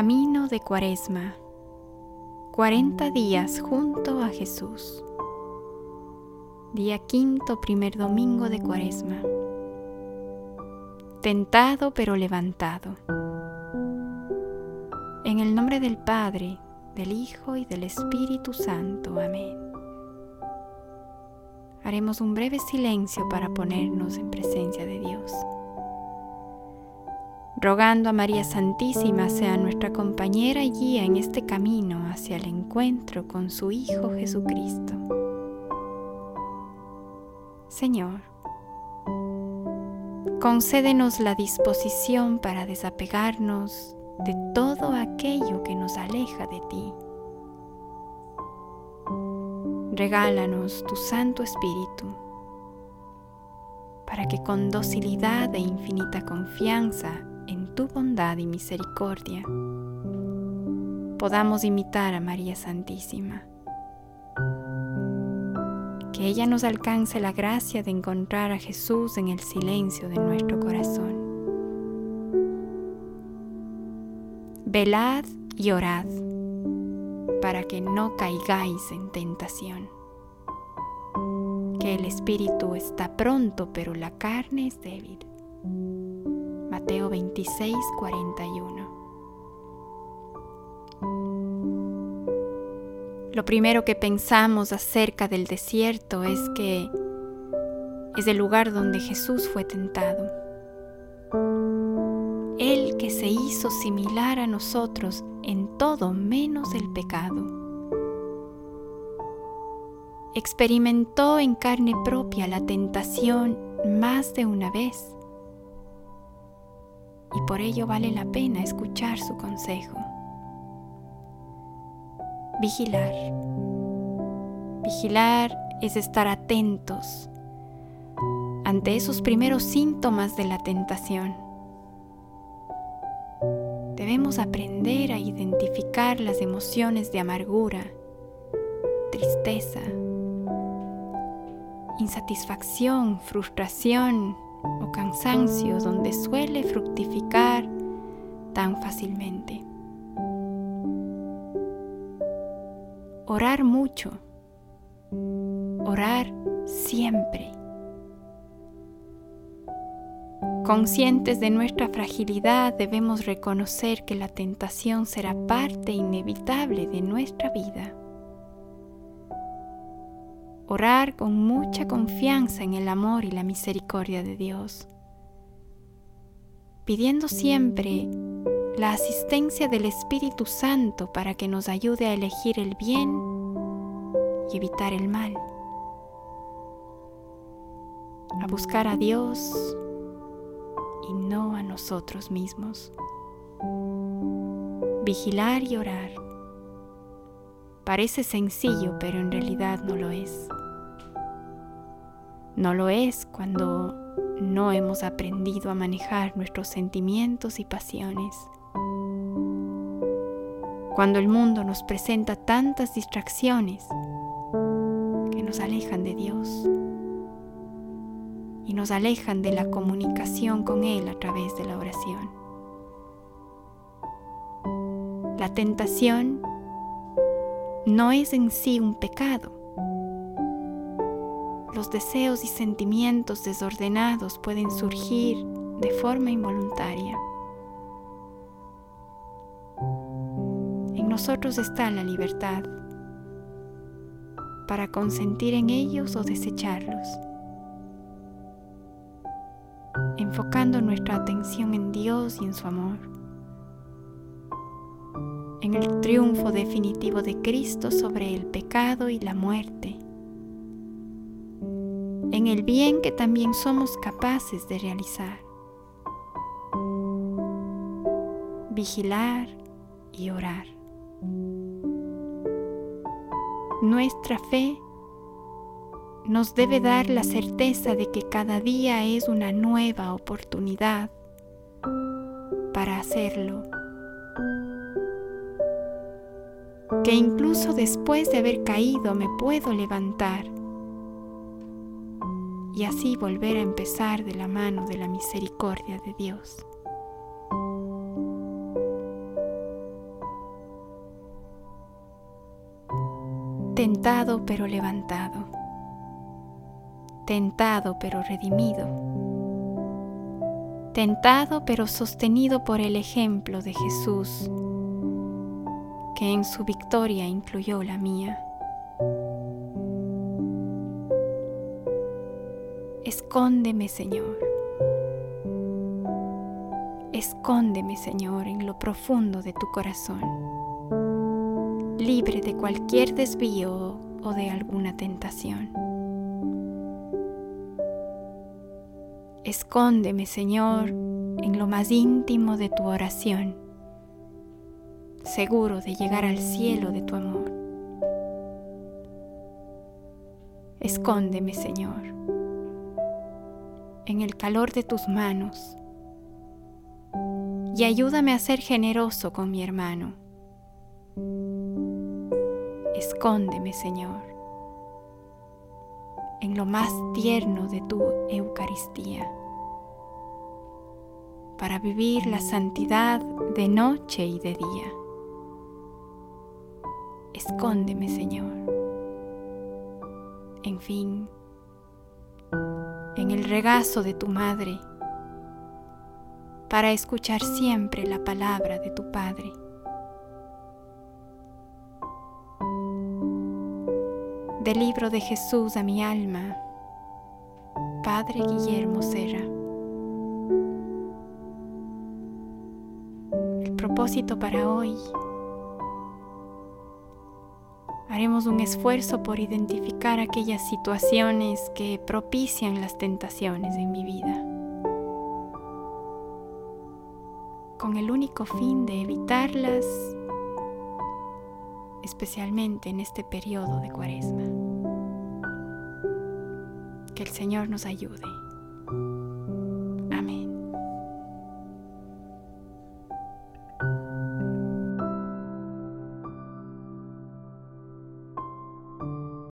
Camino de Cuaresma. 40 días junto a Jesús. Día quinto, primer domingo de Cuaresma. Tentado pero levantado. En el nombre del Padre, del Hijo y del Espíritu Santo. Amén. Haremos un breve silencio para ponernos en presencia de Dios rogando a María Santísima sea nuestra compañera y guía en este camino hacia el encuentro con su Hijo Jesucristo. Señor, concédenos la disposición para desapegarnos de todo aquello que nos aleja de ti. Regálanos tu Santo Espíritu para que con docilidad e infinita confianza tu bondad y misericordia podamos imitar a María Santísima. Que ella nos alcance la gracia de encontrar a Jesús en el silencio de nuestro corazón. Velad y orad para que no caigáis en tentación. Que el espíritu está pronto, pero la carne es débil. Mateo 26, 41. Lo primero que pensamos acerca del desierto es que es el lugar donde Jesús fue tentado. Él que se hizo similar a nosotros en todo menos el pecado. Experimentó en carne propia la tentación más de una vez y por ello vale la pena escuchar su consejo. Vigilar. Vigilar es estar atentos ante esos primeros síntomas de la tentación. Debemos aprender a identificar las emociones de amargura, tristeza, insatisfacción, frustración, o cansancio donde suele fructificar tan fácilmente. Orar mucho, orar siempre. Conscientes de nuestra fragilidad debemos reconocer que la tentación será parte inevitable de nuestra vida orar con mucha confianza en el amor y la misericordia de Dios, pidiendo siempre la asistencia del Espíritu Santo para que nos ayude a elegir el bien y evitar el mal, a buscar a Dios y no a nosotros mismos, vigilar y orar. Parece sencillo, pero en realidad no lo es. No lo es cuando no hemos aprendido a manejar nuestros sentimientos y pasiones. Cuando el mundo nos presenta tantas distracciones que nos alejan de Dios y nos alejan de la comunicación con Él a través de la oración. La tentación no es en sí un pecado, los deseos y sentimientos desordenados pueden surgir de forma involuntaria. En nosotros está la libertad para consentir en ellos o desecharlos, enfocando nuestra atención en Dios y en su amor, en el triunfo definitivo de Cristo sobre el pecado y la muerte en el bien que también somos capaces de realizar. Vigilar y orar. Nuestra fe nos debe dar la certeza de que cada día es una nueva oportunidad para hacerlo. Que incluso después de haber caído me puedo levantar y así volver a empezar de la mano de la misericordia de Dios. Tentado pero levantado. Tentado pero redimido. Tentado pero sostenido por el ejemplo de Jesús, que en su victoria incluyó la mía. Escóndeme, Señor. Escóndeme, Señor, en lo profundo de tu corazón, libre de cualquier desvío o de alguna tentación. Escóndeme, Señor, en lo más íntimo de tu oración, seguro de llegar al cielo de tu amor. Escóndeme, Señor en el calor de tus manos y ayúdame a ser generoso con mi hermano. Escóndeme, Señor, en lo más tierno de tu Eucaristía, para vivir la santidad de noche y de día. Escóndeme, Señor. En fin, el regazo de tu madre para escuchar siempre la palabra de tu Padre. Del libro de Jesús a mi alma, Padre Guillermo Serra. El propósito para hoy Haremos un esfuerzo por identificar aquellas situaciones que propician las tentaciones en mi vida, con el único fin de evitarlas, especialmente en este periodo de cuaresma. Que el Señor nos ayude.